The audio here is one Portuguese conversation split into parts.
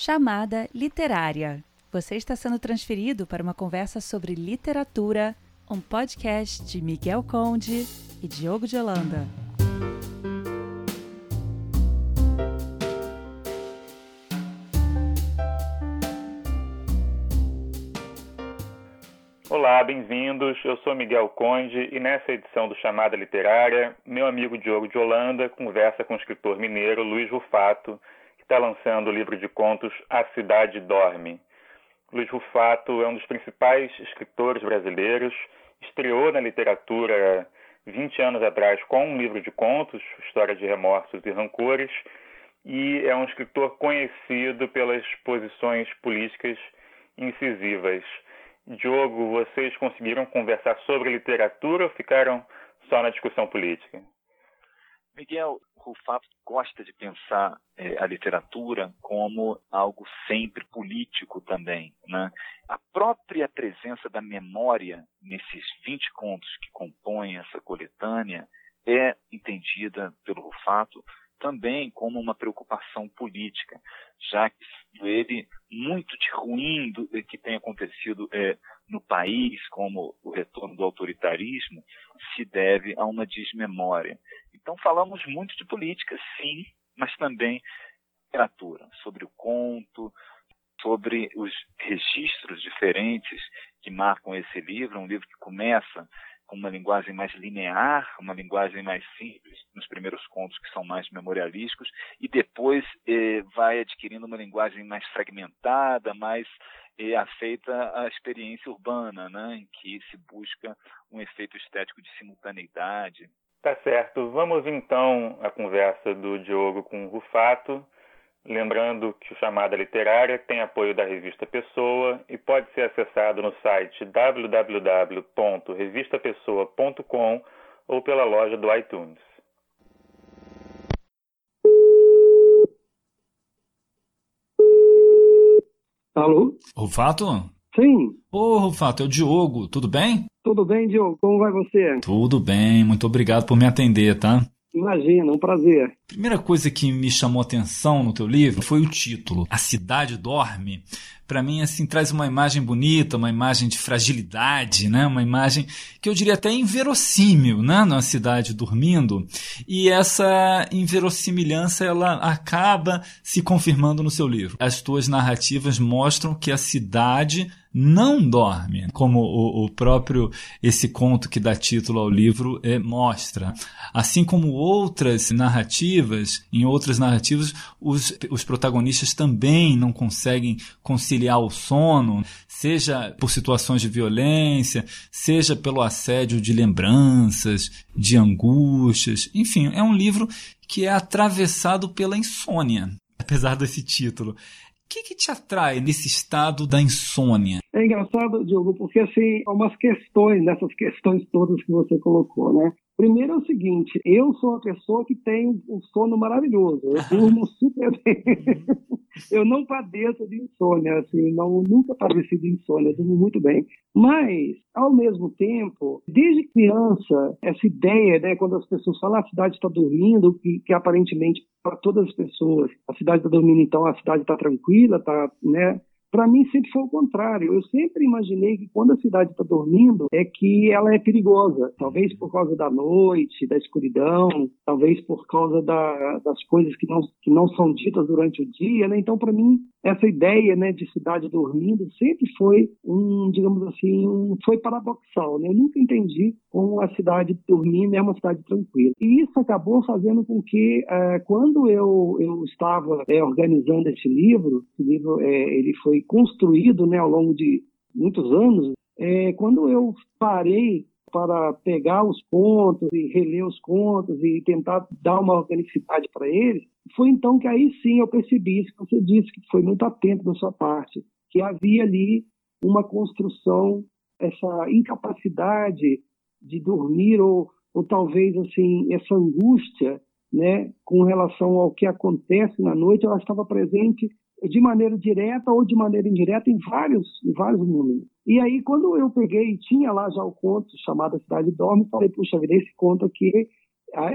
Chamada Literária. Você está sendo transferido para uma conversa sobre literatura, um podcast de Miguel Conde e Diogo de Holanda. Olá, bem-vindos. Eu sou Miguel Conde e nessa edição do Chamada Literária, meu amigo Diogo de Holanda conversa com o escritor mineiro Luiz Rufato, está lançando o livro de contos A Cidade Dorme. Luiz Rufato é um dos principais escritores brasileiros, estreou na literatura 20 anos atrás com um livro de contos, História de Remorsos e Rancores, e é um escritor conhecido pelas posições políticas incisivas. Diogo, vocês conseguiram conversar sobre literatura ou ficaram só na discussão política? Miguel, Rufato gosta de pensar é, a literatura como algo sempre político também. Né? A própria presença da memória nesses 20 contos que compõem essa coletânea é entendida pelo Rufato também como uma preocupação política, já que ele muito de ruim do, que tem acontecido é, no país, como o retorno do autoritarismo, se deve a uma desmemória. Então falamos muito de política, sim, mas também literatura, sobre o conto, sobre os registros diferentes que marcam esse livro, um livro que começa com uma linguagem mais linear, uma linguagem mais simples, nos primeiros contos que são mais memorialísticos, e depois eh, vai adquirindo uma linguagem mais fragmentada, mais eh, afeita à experiência urbana, né, em que se busca um efeito estético de simultaneidade. Tá certo. Vamos então à conversa do Diogo com o Rufato. Lembrando que o Chamada Literária tem apoio da revista Pessoa e pode ser acessado no site www.revistapessoa.com ou pela loja do iTunes. Alô? Rufato? Sim. Ô, Rufato, é o Diogo, tudo bem? Tudo bem, Diogo? Como vai você? Tudo bem, muito obrigado por me atender, tá? Imagina, um prazer. Primeira coisa que me chamou atenção no teu livro foi o título, A Cidade Dorme. Para mim, assim, traz uma imagem bonita, uma imagem de fragilidade, né? Uma imagem que eu diria até inverossímil, né? Na cidade dormindo. E essa inverossimilhança, ela acaba se confirmando no seu livro. As tuas narrativas mostram que a cidade não dorme, como o, o, próprio esse conto que dá título ao livro é, mostra. Assim como outras narrativas, em outras narrativas, os, os protagonistas também não conseguem conciliar o sono, seja por situações de violência, seja pelo assédio de lembranças, de angústias. Enfim, é um livro que é atravessado pela insônia, apesar desse título. O que, que, te atrai nesse estado da insônia? É engraçado, Diogo, porque assim, há umas questões nessas questões todas que você colocou, né? Primeiro é o seguinte, eu sou uma pessoa que tem um sono maravilhoso, eu durmo super bem. eu não padeço de insônia, assim, não, nunca padeci de insônia, durmo muito bem. Mas, ao mesmo tempo, desde criança, essa ideia, né, quando as pessoas falam ah, a cidade está dormindo, que, que aparentemente para todas as pessoas, a cidade está dormindo, então a cidade está tranquila, está, né, para mim sempre foi o contrário. Eu sempre imaginei que quando a cidade está dormindo é que ela é perigosa. Talvez por causa da noite, da escuridão, talvez por causa da, das coisas que não, que não são ditas durante o dia. Né? Então, para mim, essa ideia né, de cidade dormindo sempre foi um, digamos assim, um, foi paradoxal. Né? Eu nunca entendi como a cidade dormindo é uma cidade tranquila. E isso acabou fazendo com que, é, quando eu, eu estava é, organizando esse livro, esse livro é, ele foi foi construído né, ao longo de muitos anos, é, quando eu parei para pegar os contos e reler os contos e tentar dar uma organicidade para eles, foi então que aí sim eu percebi isso que você disse, que foi muito atento da sua parte, que havia ali uma construção, essa incapacidade de dormir ou, ou talvez assim essa angústia, né, com relação ao que acontece na noite, ela estava presente de maneira direta ou de maneira indireta em vários, em vários momentos. E aí, quando eu peguei, tinha lá já o conto chamado A Cidade Dorme, falei, puxa vida, esse conto aqui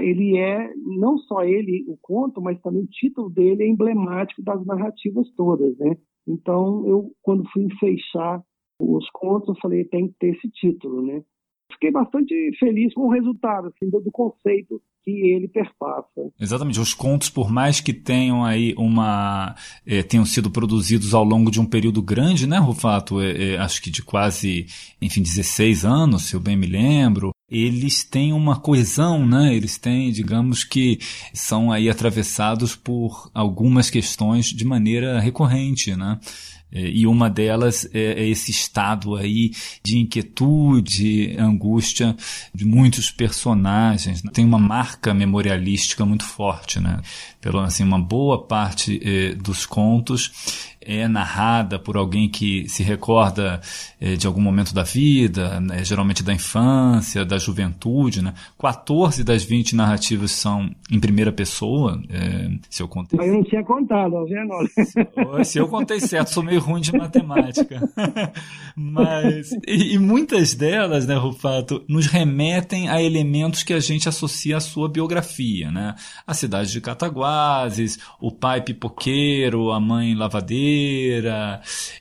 ele é, não só ele, o conto, mas também o título dele é emblemático das narrativas todas, né? Então, eu, quando fui fechar os contos, eu falei, tem que ter esse título, né? Fiquei bastante feliz com o resultado, assim, do conceito que ele perpassa. Exatamente. Os contos, por mais que tenham aí uma. Eh, tenham sido produzidos ao longo de um período grande, né, Rufato? Eh, eh, acho que de quase, enfim, 16 anos, se eu bem me lembro. Eles têm uma coesão, né? Eles têm, digamos que, são aí atravessados por algumas questões de maneira recorrente, né? É, e uma delas é, é esse estado aí de inquietude, angústia de muitos personagens. Né? Tem uma marca memorialística muito forte, né? Pelo assim, uma boa parte eh, dos contos é narrada por alguém que se recorda eh, de algum momento da vida, né, geralmente da infância, da juventude. Né? 14 das 20 narrativas são em primeira pessoa, eh, se eu contei. Mas eu não tinha contado, tá vendo? Se eu contei certo, sou meio ruim de matemática. Mas, e, e, muitas delas, né, Rufato, nos remetem a elementos que a gente associa à sua biografia. Né? A cidade de Cataguases, o pai pipoqueiro, a mãe lavadeira, brasileira.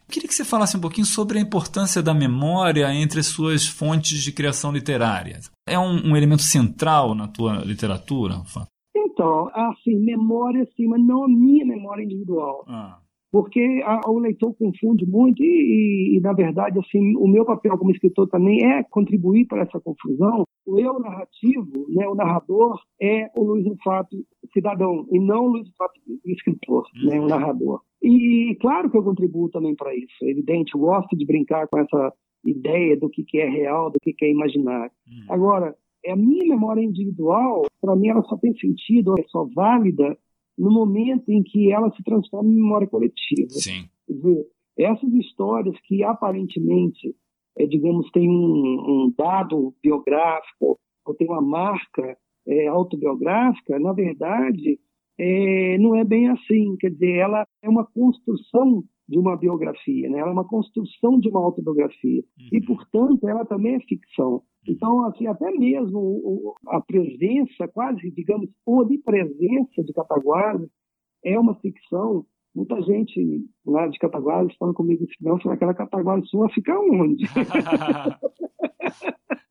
queria que você falasse um pouquinho sobre a importância da memória entre as suas fontes de criação literária. É um, um elemento central na tua literatura, Rafa? Então, assim, memória sim, mas não a minha memória individual. Ah porque a, o leitor confunde muito e, e, e, na verdade, assim, o meu papel como escritor também é contribuir para essa confusão. O eu narrativo, né, o narrador, é o Luiz Fato cidadão e não o Luiz Fato escritor, uhum. né, o narrador. E claro que eu contribuo também para isso, é evidente, eu gosto de brincar com essa ideia do que, que é real, do que, que é imaginário. Uhum. Agora, é a minha memória individual, para mim, ela só tem sentido, é só válida no momento em que ela se transforma em memória coletiva. Sim. Quer dizer, essas histórias que aparentemente, é, digamos, têm um, um, dado biográfico ou tem uma marca é, autobiográfica, na verdade, é, não é bem assim. Quer dizer, ela é uma construção de uma biografia, né? ela é uma construção de uma autobiografia. Uhum. E, portanto, ela também é ficção. Então, assim, até mesmo a presença, quase, digamos, onipresença de Cataguases é uma ficção. Muita gente lá de Cataguases fala comigo assim, não, aquela Cataguases sua fica onde?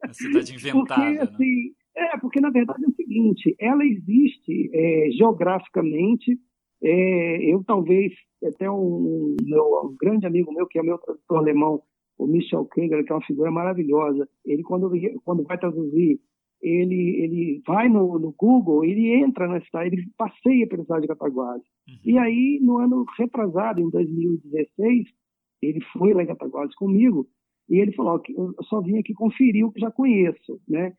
a cidade inventada. Porque, né? assim, é, porque na verdade é o seguinte, ela existe é, geograficamente, é, eu talvez, até um, meu, um grande amigo meu, que é meu tradutor alemão, o Michel Kenger, que é uma figura maravilhosa, ele quando, quando vai traduzir, ele, ele vai no, no Google, ele entra na cidade, ele passeia pela cidade de Cataguases. Uhum. E aí, no ano retrasado, em 2016, ele foi lá em Cataguases comigo, e ele falou, eu só vim aqui conferir o que já conheço, né?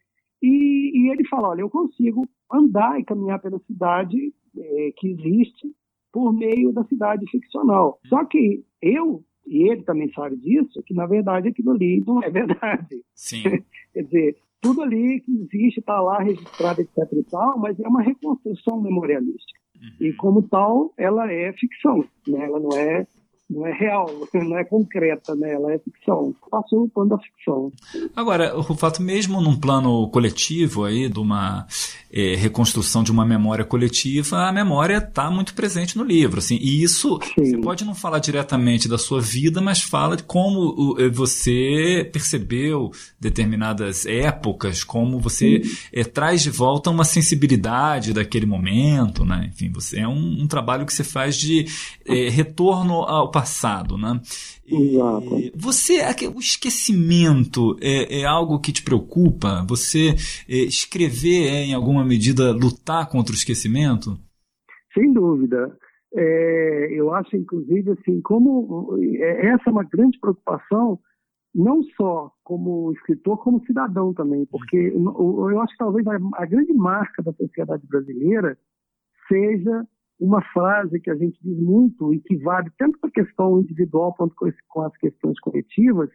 E, e ele falou, olha, eu consigo andar e caminhar pela cidade é, que existe por meio da cidade ficcional. Uhum. Só que eu e ele também sabe disso, que na verdade aquilo ali não é verdade. Sim. Quer dizer, tudo ali que existe está lá registrado, etc e tal, mas é uma reconstrução memorialística. Uhum. E como tal, ela é ficção, né? ela não é não é real, não é concreta, né? ela é ficção. Passou no plano da ficção. Agora, o fato mesmo num plano coletivo aí, de uma é, reconstrução de uma memória coletiva, a memória está muito presente no livro. Assim, e isso Sim. você pode não falar diretamente da sua vida, mas fala de como é, você percebeu determinadas épocas, como você é, traz de volta uma sensibilidade daquele momento. Né? Enfim, você, é um, um trabalho que você faz de é, retorno ao passado, né? Exato. Você, o esquecimento é, é, algo que te preocupa? Você é, escrever é, em alguma medida, lutar contra o esquecimento? Sem dúvida. É, eu acho, inclusive, assim, como é, essa é uma grande preocupação, não só como escritor, como cidadão também, porque eu, eu acho que talvez a, a grande marca da sociedade brasileira seja uma frase que a gente diz muito e que vale tanto para a questão individual quanto com as questões coletivas,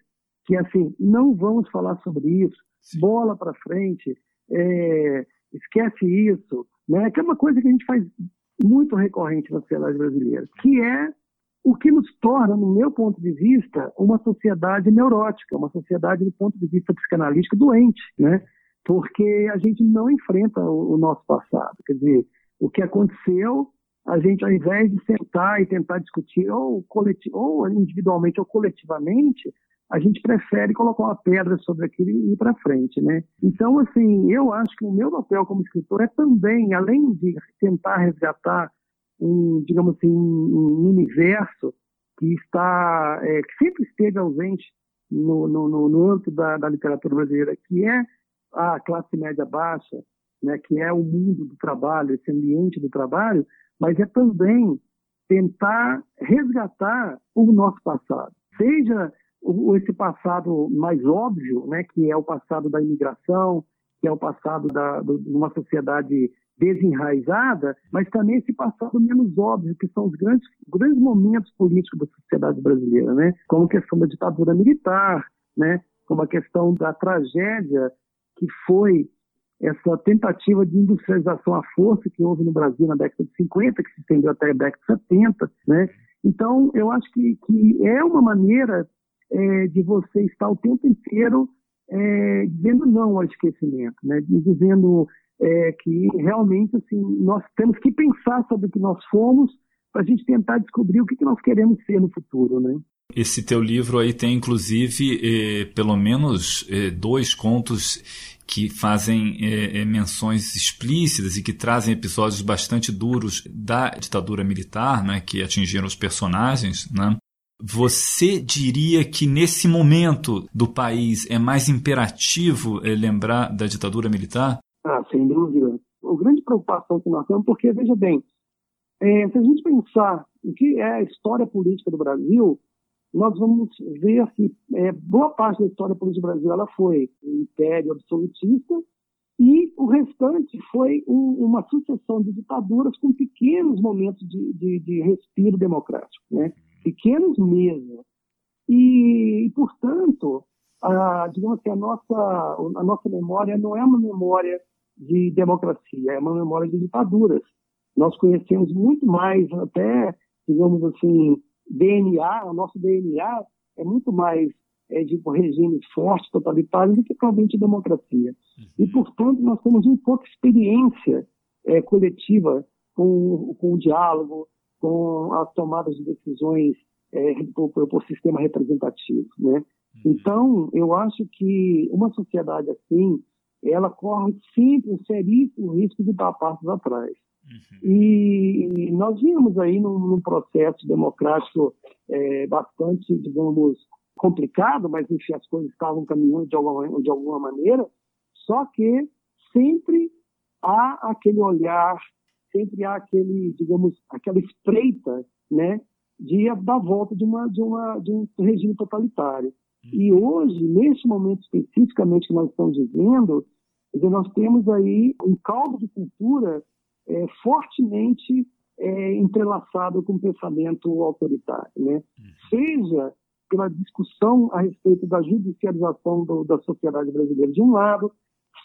que é assim, não vamos falar sobre isso, Sim. bola para frente, é, esquece isso, né? que é uma coisa que a gente faz muito recorrente na sociedade brasileira, que é o que nos torna, no meu ponto de vista, uma sociedade neurótica, uma sociedade do ponto de vista psicanalítico doente, né? porque a gente não enfrenta o, o nosso passado. Quer dizer, o que aconteceu, a gente, ao invés de sentar e tentar discutir, ou, ou individualmente ou coletivamente, a gente prefere colocar uma pedra sobre aquilo e ir para frente, né? Então, assim, eu acho que o meu papel como escritor é também, além de tentar resgatar um, digamos assim, um universo que está, é, que sempre esteve ausente no, no, no, no âmbito da, da, literatura brasileira, que é a classe média baixa, né, que é o mundo do trabalho, esse ambiente do trabalho, mas é também tentar resgatar o nosso passado, seja esse passado mais óbvio, né, que é o passado da imigração, que é o passado da, de uma sociedade desenraizada, mas também esse passado menos óbvio, que são os grandes, grandes momentos políticos da sociedade brasileira, né? como a questão da ditadura militar, né? como a questão da tragédia que foi essa tentativa de industrialização à força que houve no Brasil na década de 50, que se estendeu até a década de 70. Né? Então, eu acho que, que é uma maneira é, de você estar o tempo inteiro é, dizendo não ao esquecimento, né? dizendo é, que realmente assim, nós temos que pensar sobre o que nós fomos para a gente tentar descobrir o que, que nós queremos ser no futuro. Né? Esse teu livro aí tem inclusive eh, pelo menos eh, dois contos que fazem eh, menções explícitas e que trazem episódios bastante duros da ditadura militar, né, que atingiram os personagens, né? Você diria que nesse momento do país é mais imperativo lembrar da ditadura militar? Ah, sem dúvida. A grande preocupação que nós temos, porque, veja bem, se a gente pensar o que é a história política do Brasil, nós vamos ver que é, boa parte da história política do Brasil ela foi um império absolutista e o restante foi um, uma sucessão de ditaduras com pequenos momentos de, de, de respiro democrático, né? pequenos mesmo. E, e portanto, a, digamos que a nossa, a nossa memória não é uma memória de democracia, é uma memória de ditaduras. Nós conhecemos muito mais, até, digamos assim, DNA, o nosso DNA é muito mais é, de regimes fortes, totalitários, do que provavelmente democracia. Uhum. E, portanto, nós temos muito pouca experiência é, coletiva com, com o diálogo, com as tomadas de decisões é, por, por, sistema representativo. Né? Uhum. Então, eu acho que uma sociedade assim, ela corre sempre um seríssimo risco de dar passos atrás. Uhum. E, nós vimos aí num, num processo democrático é, bastante, digamos, complicado, mas enfim, as coisas estavam caminhando de alguma, de alguma maneira, só que sempre há aquele olhar, sempre há aquele, digamos, aquela espreita, né, de da volta de uma de uma de um regime totalitário. E hoje, neste momento especificamente que nós estamos vivendo, dizer, nós temos aí um caldo de cultura é, fortemente é, entrelaçado com o pensamento autoritário, né? Uhum. Seja pela discussão a respeito da judicialização do, da sociedade brasileira de um lado,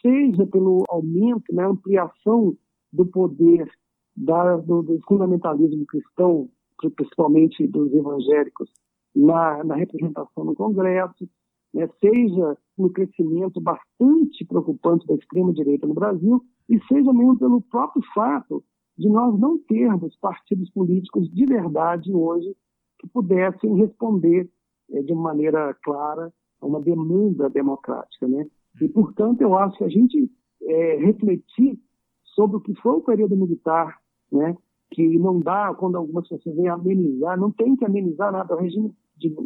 seja pelo aumento, né, ampliação do poder da, do, do fundamentalismo cristão, principalmente dos evangélicos, na, na representação no Congresso, né, seja no crescimento bastante preocupante da extrema-direita no Brasil, e seja mesmo pelo próprio fato de nós não termos partidos políticos de verdade hoje que pudessem responder é, de maneira clara a uma demanda democrática. Né? E, portanto, eu acho que a gente é, refletir sobre o que foi o período militar, né, que não dá, quando algumas pessoas vêm amenizar, não tem que amenizar nada. O regime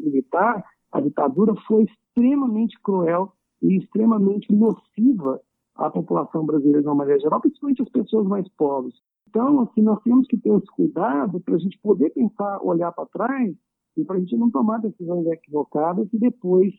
militar, a ditadura, foi extremamente cruel e extremamente nociva à população brasileira de uma maneira geral, principalmente as pessoas mais pobres. Então, assim, nós temos que ter esse cuidado para a gente poder pensar, olhar para trás e para a gente não tomar decisões equivocadas e depois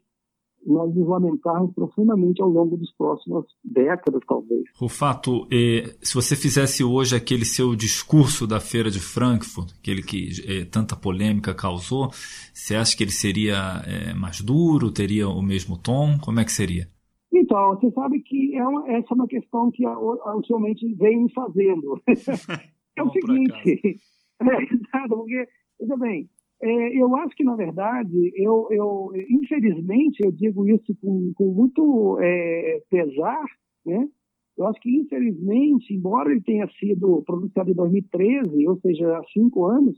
nós nos lamentarmos profundamente ao longo dos próximos décadas, talvez. Rufato, eh, se você fizesse hoje aquele seu discurso da Feira de Frankfurt, aquele que eh, tanta polêmica causou, você acha que ele seria eh, mais duro, teria o mesmo tom? Como é que seria? Então, você sabe que é uma, essa é uma questão que ultimamente vem me fazendo. é o seguinte, é, exato, porque, veja bem, é, eu acho que, na verdade, eu, eu infelizmente, eu digo isso com, com muito é, pesar, né? Eu acho que, infelizmente, embora ele tenha sido pronunciado em 2013, ou seja, há cinco anos,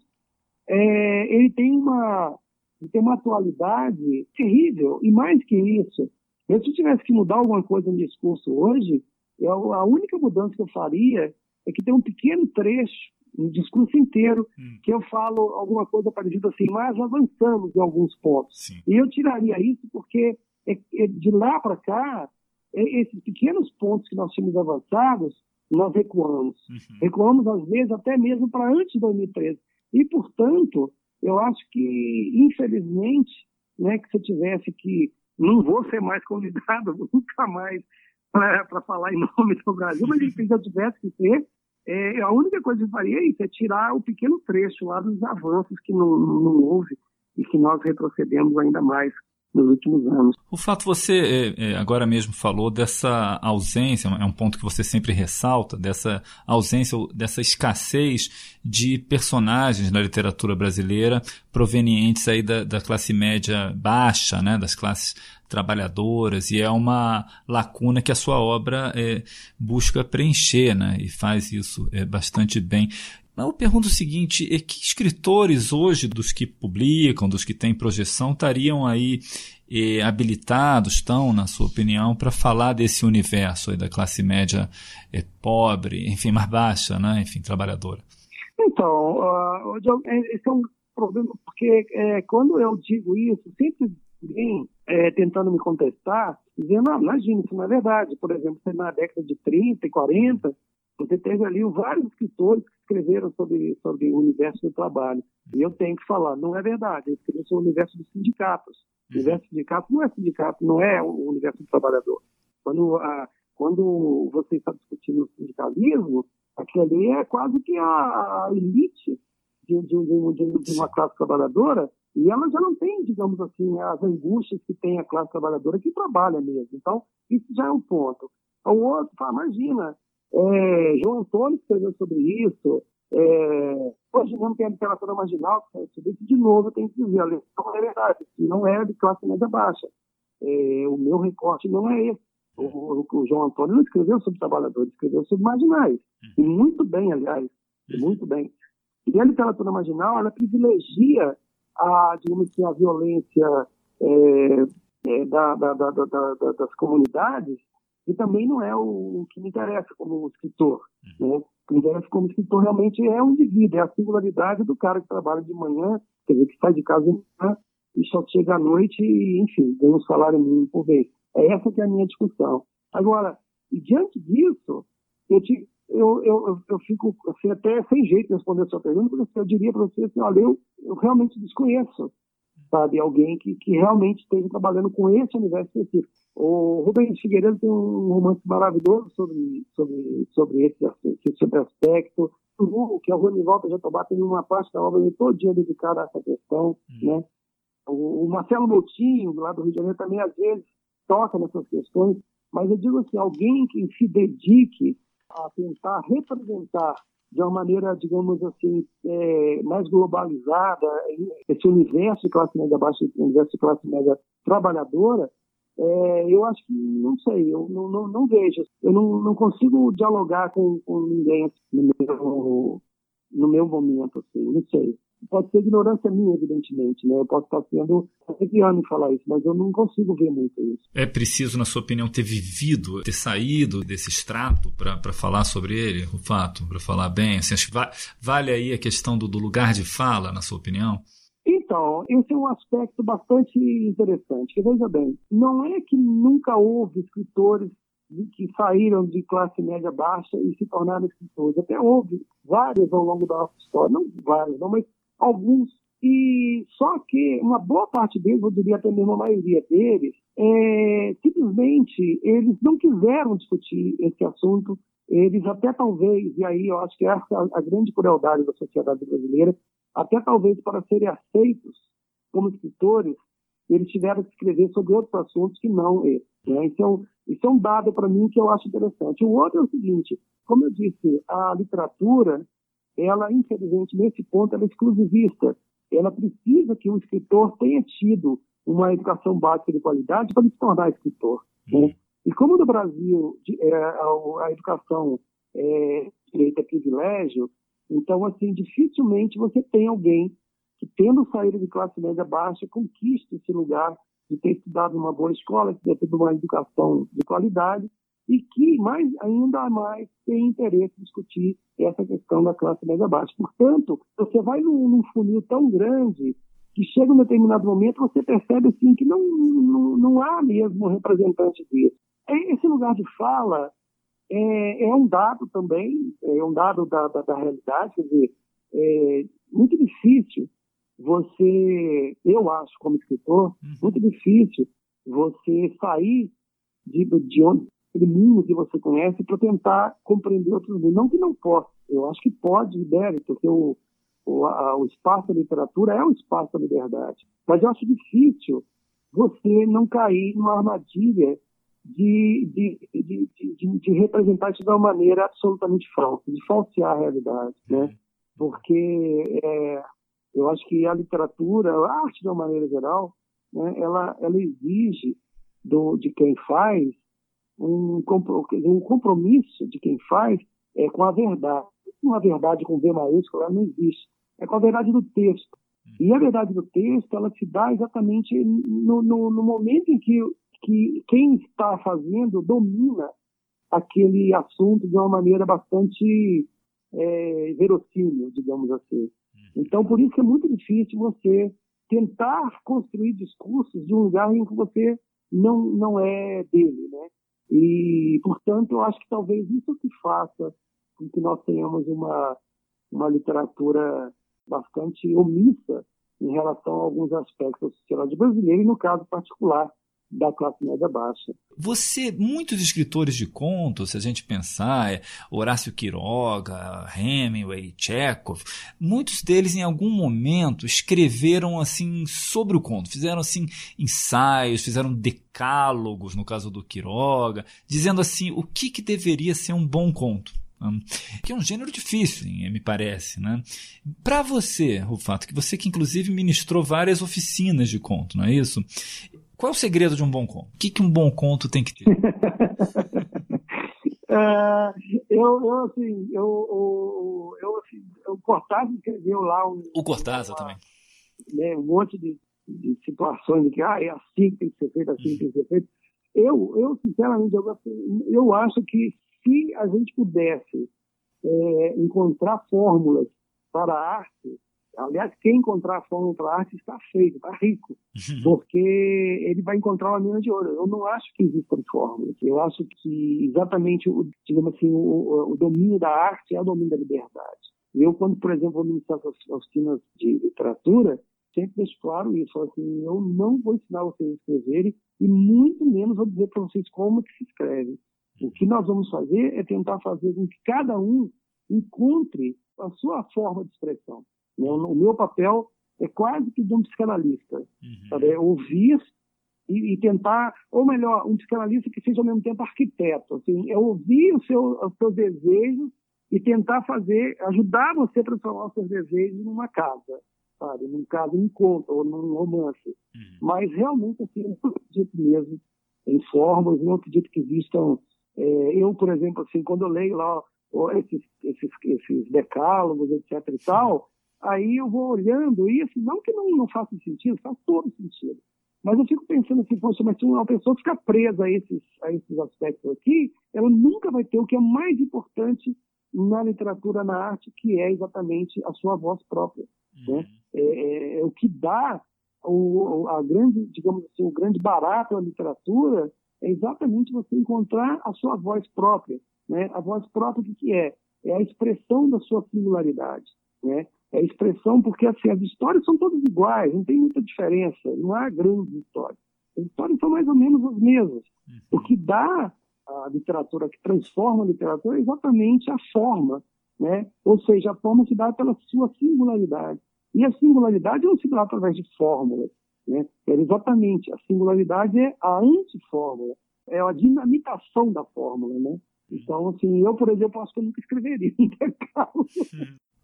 é, ele tem uma, ele tem uma atualidade terrível. E mais que isso, eu, se tivesse que mudar alguma coisa no discurso hoje, eu, a única mudança que eu faria é que tem um pequeno trecho, um discurso inteiro, hum. que eu falo alguma coisa parecida assim, mas avançamos em alguns pontos. Sim. E eu tiraria isso porque é, é de lá para cá, é, esses pequenos pontos que nós tínhamos avançados, nós recuamos. Uhum. Recuamos, às vezes, até mesmo para antes de 2013. E, portanto, eu acho que, infelizmente, né, que se eu tivesse que. Não vou ser mais convidado, nunca mais, para falar em nome do Brasil, mas se eu tivesse que ser, é, a única coisa que faria é isso, é tirar o pequeno trecho lá dos avanços que não, não houve e que nós retrocedemos ainda mais nos últimos anos. O fato você é, é, agora mesmo falou dessa ausência, é um ponto que você sempre ressalta, dessa ausência, dessa escassez de personagens na literatura brasileira provenientes aí da, da classe média baixa, né, das classes trabalhadoras, e é uma lacuna que a sua obra é, busca preencher, né, e faz isso é, bastante bem. Eu pergunto o seguinte: que escritores hoje, dos que publicam, dos que têm projeção, estariam aí eh, habilitados, estão, na sua opinião, para falar desse universo aí da classe média eh, pobre, enfim, mais baixa, né? enfim, trabalhadora? Então, uh, esse é um problema, porque é, quando eu digo isso, sempre vem é, tentando me contestar, dizendo, ah, imagina, isso não é verdade. Por exemplo, na década de 30 e 40, você teve ali vários escritores que escreveram sobre, sobre o universo do trabalho. E eu tenho que falar, não é verdade. Eu escrevi sobre o universo dos sindicatos. O universo do sindicato não é sindicato, não é o universo do trabalhador. Quando, a, quando você está discutindo o sindicalismo, aquilo ali é quase que a, elite de, de, de, de, uma classe trabalhadora e ela já não tem, digamos assim, as angústias que tem a classe trabalhadora que trabalha mesmo. Então, isso já é um ponto. O outro fala, imagina, é, João Antônio escreveu sobre isso. É, hoje mesmo tem a literatura marginal que sobre isso. De novo, eu tenho que dizer, a não é verdade, não é de classe média baixa. É, o meu recorte não é esse. O, o, o, João Antônio não escreveu sobre trabalhadores, escreveu sobre marginais. E muito bem, aliás, muito bem. E a literatura marginal, ela privilegia a, digamos assim, a violência é, é, da, da, da, das comunidades e também não é o, que me interessa como escritor. Uhum. Né? O que me interessa como escritor realmente é o indivíduo, é a singularidade do cara que trabalha de manhã, quer dizer, que sai de casa de manhã e só chega à noite e, enfim, ganha um salário mínimo por vez. É essa que é a minha discussão. Agora, e diante disso, eu, te, eu, eu, eu, fico assim, até sem jeito de responder a sua pergunta, porque eu diria para você assim, olha, eu, eu realmente desconheço sabe? Alguém que, que realmente esteja trabalhando com esse universo específico. O Rubens Figueiredo tem um romance maravilhoso sobre, sobre, sobre esse, sobre aspecto. O que é o Rony Volta Jatobá tem uma parte da obra todo dia dedicada a essa questão, hum. né? O, o Marcelo Moutinho, lá do Rio de Janeiro, também às vezes toca nessas questões, mas eu digo assim, alguém que se dedique a tentar representar de uma maneira, digamos assim, é, mais globalizada, esse universo de classe média baixa, universo de classe média trabalhadora, é, eu acho que, não sei, eu não, não, não vejo. Eu não, não consigo dialogar com, com ninguém no meu, no meu momento, assim, não sei pode ser ignorância minha, evidentemente, né? Eu posso estar sendo em falar isso, mas eu não consigo ver muito isso. É preciso, na sua opinião, ter vivido, ter saído desse extrato para falar sobre ele, o fato, para falar bem? Assim, acho que vale aí a questão do, do lugar de fala, na sua opinião? Então, esse é um aspecto bastante interessante. Veja bem, não é que nunca houve escritores que saíram de classe média baixa e se tornaram escritores. Até houve vários ao longo da nossa história, não vários, não, mas alguns. E só que uma boa parte deles, eu diria até mesmo a maioria deles, é, simplesmente eles não quiseram discutir esse assunto. Eles até talvez, e aí eu acho que essa é a grande crueldade da sociedade brasileira, até talvez para serem aceitos como escritores, eles tiveram que escrever sobre outros assuntos que não esse. Né? Um, isso é um dado para mim que eu acho interessante. O outro é o seguinte, como eu disse, a literatura ela, infelizmente, nesse ponto, ela é exclusivista. Ela precisa que o escritor tenha tido uma educação básica de qualidade para se tornar escritor. Né? E como no Brasil é, a, a, educação é direito a privilégio, então, assim, dificilmente você tem alguém que, tendo saído de classe média baixa, conquiste esse lugar de ter estudado numa boa escola, de ter tido uma educação de qualidade e que, mais ainda mais, tem interesse em discutir essa questão da classe média baixa. Portanto, você vai num, num funil tão grande que chega um determinado momento você percebe assim que não, não, não há mesmo representante disso. É, esse lugar de fala é, é um dado também, é um dado da, da, da realidade, quer dizer, é muito difícil você, eu acho como escritor, uhum. muito difícil você sair de, de onde aquele mundo que você conhece para tentar compreender outros mundos. Não que não possa, eu acho que pode e deve, porque o, o, a, o espaço da literatura é o espaço da liberdade. Mas eu acho difícil você não cair numa armadilha de, de, de, de, de representar isso de uma maneira absolutamente falsa, de falsear a realidade, né? Porque é, eu acho que a literatura, a arte de uma maneira geral, né, ela, ela exige do, de quem faz um, um compromisso de quem faz é, com a verdade. Uma verdade com V maiúsculo não existe. É com a verdade do texto. E a verdade do texto, ela se dá exatamente no, no, no momento em que, que quem está fazendo domina aquele assunto de uma maneira bastante é, verossímil, digamos assim. Então, por isso é muito difícil você tentar construir discursos de um lugar em que você não, não é dele, né? E, portanto, eu acho que talvez isso que faça com que nós tenhamos uma, uma literatura bastante omissa em relação a alguns aspectos da sociedade brasileira, e no caso particular da classe média baixa. Você, muitos escritores de contos, se a gente pensar, é Horácio Quiroga, Hemingway, Chekhov, muitos deles em algum momento escreveram assim sobre o conto, fizeram assim ensaios, fizeram decálogos, no caso do Quiroga, dizendo assim o que, que deveria ser um bom conto que é um gênero difícil, me parece, né? Para você, Rufato, que você que inclusive ministrou várias oficinas de conto, não é isso? Qual é o segredo de um bom conto? O que, que um bom conto tem que ter? é, eu, eu, assim, eu, eu, assim, o Cortázar escreveu lá um, o Cortázar também. Né, um monte de, de, situações de que ah, é assim que tem que ser feito, assim que tem que ser feito. Eu, eu sinceramente, eu, eu acho que se a gente pudesse é, encontrar fórmulas para a arte, Aliás, quem encontrar a fórmula para arte está feito, está rico, uhum. porque ele vai encontrar uma mina de ouro. Eu não acho que existam fórmulas. Eu acho que exatamente, o, digamos assim, o, o domínio da arte é o domínio da liberdade. Eu, quando, por exemplo, vou ministrar as oficinas de literatura, sempre deixo claro isso. Assim, eu não vou ensinar vocês a escreverem e muito menos vou dizer para vocês como que se escreve. O que nós vamos fazer é tentar fazer com que cada um encontre a sua forma de expressão. O meu papel é quase que de um psicanalista, uhum. sabe? É ouvir e, e, tentar, ou melhor, um psicanalista que seja ao mesmo tempo arquiteto, assim, é ouvir o seu, os seus desejos e tentar fazer, ajudar você a transformar os seus desejos numa casa, sabe? Num caso, um conto ou num romance. Uhum. Mas realmente, assim, eu não acredito mesmo em formas, não acredito que existam. É, eu, por exemplo, assim, quando eu leio lá esses, esses, esses decálogos, etc e tal, aí eu vou olhando isso, não que não, não faça sentido, faz todo sentido. Mas eu fico pensando assim, poxa, mas se uma pessoa ficar presa a esses, a esses aspectos aqui, ela nunca vai ter o que é mais importante na literatura, na arte, que é exatamente a sua voz própria. Uhum. Né? É, é, é, o que dá o, a grande, digamos assim, o grande barato da literatura é exatamente você encontrar a sua voz própria. Né? A voz própria, o que é? É a expressão da sua singularidade. Né? É expressão, porque assim, as histórias são todas iguais, não tem muita diferença, não há grandes histórias. As histórias são mais ou menos as mesmas. Uhum. O que dá a literatura, que transforma a literatura, é exatamente a forma, né? ou seja, a forma se dá pela sua singularidade. E a singularidade não se dá através de fórmulas. Né? É exatamente, a singularidade é a antifórmula, é a dinamitação da fórmula. Né? Então, assim, eu, por exemplo, acho que eu nunca escreveria um decálogo.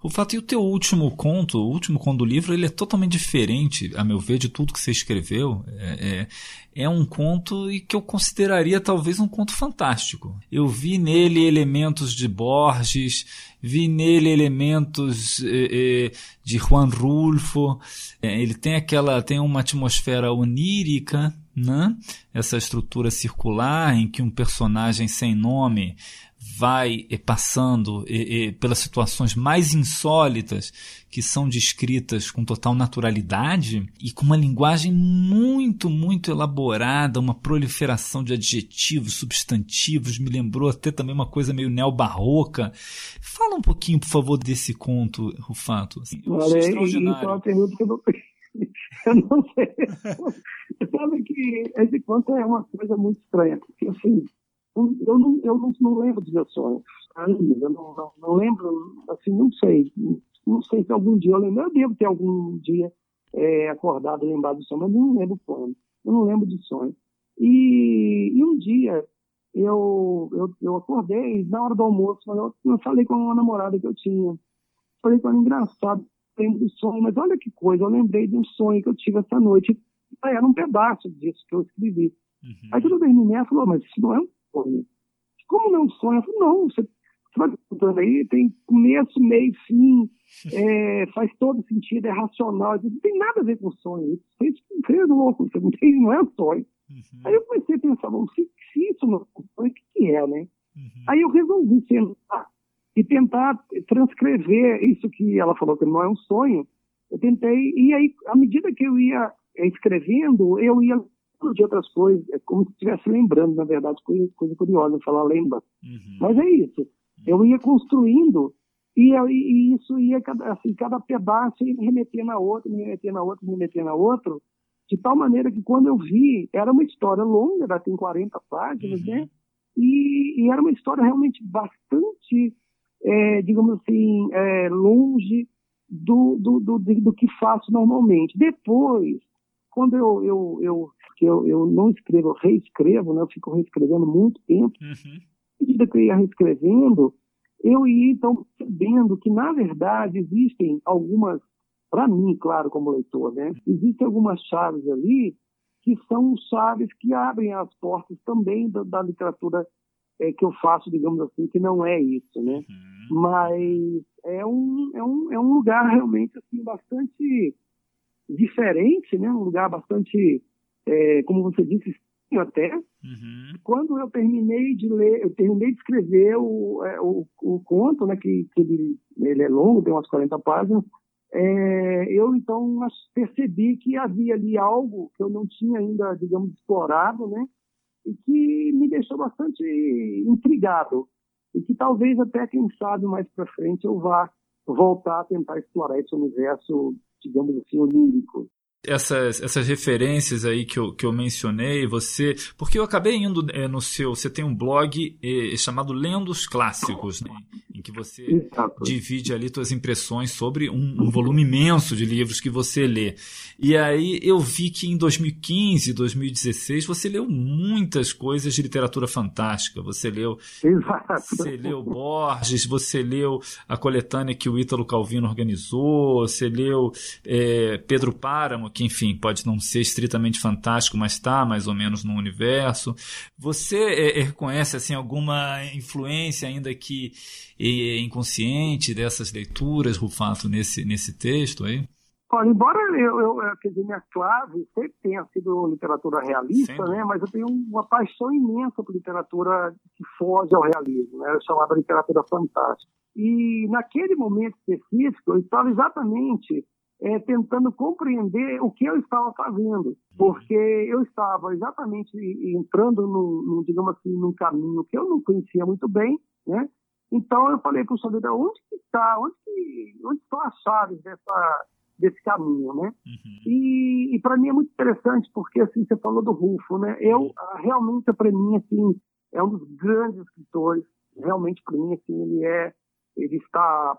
O fato e o teu último conto, o último conto do livro, ele é totalmente diferente, a meu ver, de tudo que você escreveu. É, é, é um conto que eu consideraria talvez um conto fantástico. Eu vi nele elementos de Borges, vi nele elementos é, é de Juan Rulfo. É, ele tem aquela, tem uma atmosfera onírica, né? Essa estrutura circular em que um personagem sem nome vai eh, passando pelas situações mais insólitas que são descritas com total naturalidade e com uma linguagem muito, muito elaborada, uma proliferação de adjetivos, substantivos, me lembrou até também uma coisa meio neobarroca. Fala um pouquinho, por favor, desse conto, Rufato. Assim, Olha, isso é uma pergunta que eu não, eu não sei. Sabe que esse conto é uma coisa muito estranha, porque assim, eu não, eu não, não lembro dos meus sonhos eu não, não, não, lembro, assim, não sei. Não sei se algum dia eu lembro. Eu devo ter algum dia é, acordado, lembrado do sonho, mas não lembro quando. Eu não lembro de sonho. E, e um dia eu, eu, eu acordei, na hora do almoço, eu, eu falei com uma namorada que eu tinha. Falei com ela, engraçado, lembro do sonho, mas olha que coisa, eu lembrei de um sonho que eu tive essa noite. Era um pedaço disso que eu escrevi. Uhum. Aí tudo bem, menina falou, mas isso não é um sonho. Como não é um sonho? Eu falei, não, você, você vai contando aí, tem começo, meio, fim, é, faz todo sentido, é racional. Não tem nada a ver com sonho. Você é louco, você não, tem, não é um sonho. Uhum. Aí eu comecei a pensar, bom, se, se isso não é um sonho, o que, que é, né? Uhum. Aí eu resolvi sentar e tentar transcrever isso que ela falou que não é um sonho. Eu tentei, e aí, à medida que eu ia escrevendo, eu ia de outras coisas, é como se estivesse lembrando, na verdade, coisa, coisa curiosa falar lembra. Uhum. Mas é isso. Eu ia construindo e, e isso ia, assim, cada pedaço ia me remetendo a outro, me remetendo a outro, me remetendo a outro, de tal maneira que quando eu vi, era uma história longa, já tem 40 páginas, uhum. né? E, e, era uma história realmente bastante, é, digamos assim, é, longe do, do, do, do, que faço normalmente. Depois, quando eu, eu, eu eu, eu não escrevo, eu reescrevo, né? eu fico reescrevendo muito tempo. Uhum. À medida que eu ia reescrevendo, eu ia então percebendo que, na verdade, existem algumas, para mim, claro, como leitor, né? Existem algumas chaves ali que são chaves que abrem as portas também da, da literatura é, que eu faço, digamos assim, que não é isso, né? Uhum. Mas é um, é, um, é um lugar realmente assim, bastante diferente, né? Um lugar bastante é, como você disse, até. Uhum. Quando eu terminei de ler, eu terminei de escrever o, é, o, o, conto, né, que, que ele, ele, é longo, tem umas 40 páginas, é, eu então percebi que havia ali algo que eu não tinha ainda, digamos, explorado, né, e que me deixou bastante intrigado. E que talvez até, quem sabe, mais para frente eu vá voltar a tentar explorar esse universo, digamos assim, onírico essas, essas referências aí que eu, que eu mencionei, você. Porque eu acabei indo é, no seu. Você tem um blog é, chamado Lendos Clássicos, né? em que você Exato. divide ali suas impressões sobre um, um, volume imenso de livros que você lê. E aí eu vi que em 2015, 2016, você leu muitas coisas de literatura fantástica. Você leu. Exato. Você leu Borges, você leu a coletânea que o Ítalo Calvino organizou, você leu é, Pedro Páramo que enfim pode não ser estritamente fantástico, mas está mais ou menos no universo. Você é, é, reconhece assim alguma influência ainda que é inconsciente dessas leituras, Rufato, nesse nesse texto aí? Olha, embora eu, eu, quer dizer, minha clave sempre tenha sido literatura realista, né, mas eu tenho uma paixão imensa por literatura que foge ao realismo, né, chamada literatura fantástica. E naquele momento específico, eu estava exatamente é, tentando compreender o que eu estava fazendo, porque eu estava exatamente entrando num, num, digamos assim, num caminho que eu não conhecia muito bem, né? Então eu falei para o Xavier, onde que está, onde, que, onde estão as chaves dessa, desse caminho, né? Uhum. E, e para mim é muito interessante, porque assim, você falou do Rufo, né? Eu, uhum. realmente, para mim, assim, é um dos grandes escritores, realmente para mim, assim, ele é, ele está,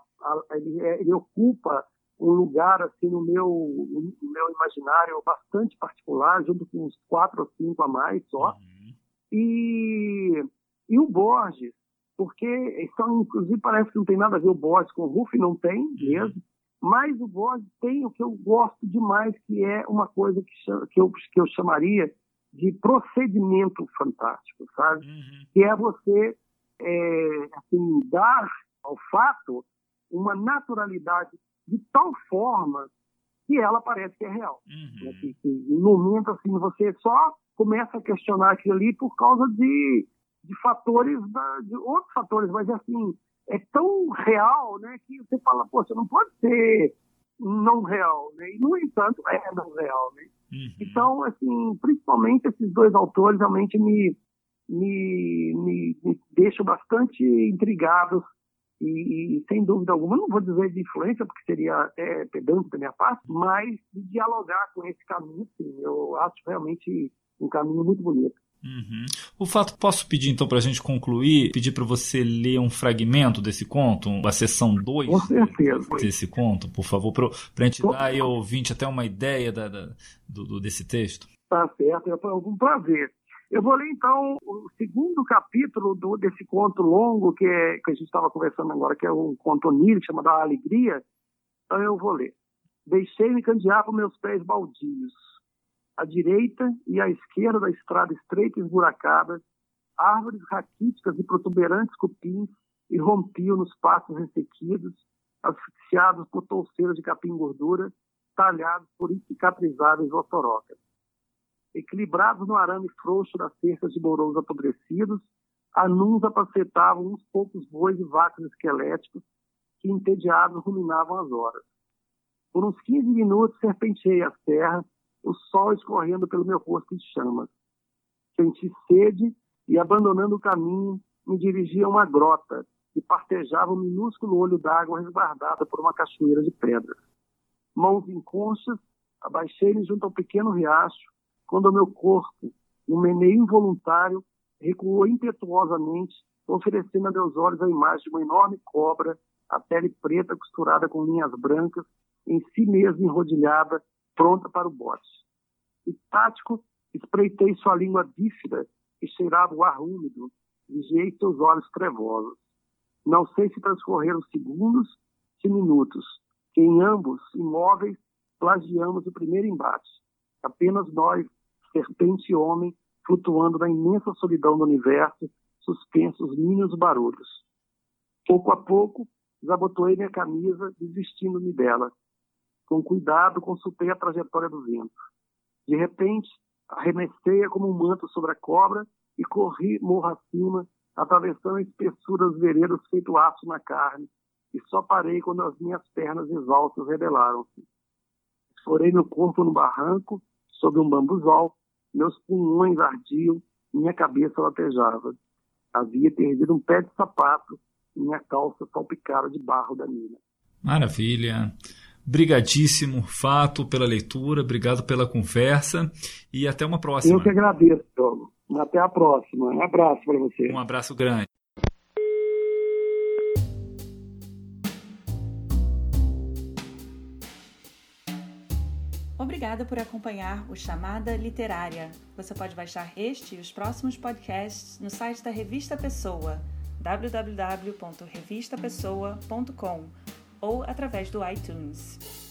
ele, é, ele ocupa um lugar assim no meu, no meu imaginário bastante particular, junto com uns quatro ou cinco a mais só. Uhum. E, e o Borges, porque são, inclusive parece que não tem nada a ver o Borges com o Ruff, não tem uhum. mesmo, mas o Borges tem o que eu gosto demais, que é uma coisa que, chama, que, eu, que eu chamaria de procedimento fantástico, sabe? Uhum. Que é você é, assim, dar ao fato uma naturalidade de tal forma que ela parece que é real. Uhum. Né? Que, que, no momento assim você só começa a questionar aquilo ali por causa de, de fatores, da, de outros fatores, mas assim é tão real, né, que você fala, você não pode ser não real, né? E no entanto é não real, né? Uhum. Então, assim, principalmente esses dois autores realmente me me, me, me deixam bastante intrigados e, e, sem dúvida alguma, não vou dizer de influência, porque seria até pedante da minha parte, mas de dialogar com esse caminho, sim, eu acho realmente um caminho muito bonito. Uhum. O fato, posso pedir então para a gente concluir, pedir para você ler um fragmento desse conto, a sessão 2 desse conto, por favor, para a gente dar aí ao ouvinte até uma ideia da, da do, desse texto. Tá certo, é um prazer. Eu vou ler então o segundo capítulo do, desse conto longo que, é, que a gente estava conversando agora, que é um conto onírico chamado A Alegria. Então eu vou ler. Deixei-me candear com meus pés baldios. À direita e à esquerda da estrada estreita e esburacada, árvores raquíticas e protuberantes cupins irrompiam nos pastos ressequidos, asfixiados por touceiros de capim gordura, talhados por cicatrizáveis otorocas equilibrados no arame frouxo das cercas de mouros apodrecidos, anuns apacetavam uns poucos bois e vacas esqueléticos que, entediados, ruminavam as horas. Por uns 15 minutos serpenteei as terras, o sol escorrendo pelo meu rosto em chamas. Senti sede e, abandonando o caminho, me dirigi a uma grota que partejava um minúsculo olho d'água resguardada por uma cachoeira de pedras. Mãos em conchas, abaixei-me junto ao pequeno riacho quando o meu corpo, num meneio involuntário, recuou impetuosamente, oferecendo a meus olhos a imagem de uma enorme cobra, a pele preta costurada com linhas brancas, em si mesma enrodilhada, pronta para o bote. E tático, espreitei sua língua bífida, que cheirava o ar úmido, vigiei seus olhos trevosos. Não sei se transcorreram segundos, se minutos, que em ambos, imóveis, plagiamos o primeiro embate. Apenas nós, serpente e homem flutuando na imensa solidão do universo, suspensos mínimos barulhos. Pouco a pouco, desabotoei minha camisa, desistindo-me dela. Com cuidado, consultei a trajetória do vento. De repente, arremessei-a como um manto sobre a cobra e corri morro acima, atravessando a espessura dos veredas feito aço na carne, e só parei quando as minhas pernas exaustas rebelaram-se. Esforei meu corpo no barranco, sob um bambuzol, meus pulmões ardiam, minha cabeça latejava. Havia perdido um pé de sapato e minha calça salpicada de barro da mina. Maravilha. Brigadíssimo, Fato, pela leitura, obrigado pela conversa e até uma próxima. Eu que agradeço, Diogo. Até a próxima. Um abraço para você. Um abraço grande. Obrigada por acompanhar o Chamada Literária. Você pode baixar este e os próximos podcasts no site da Revista Pessoa, www.revistapessoa.com ou através do iTunes.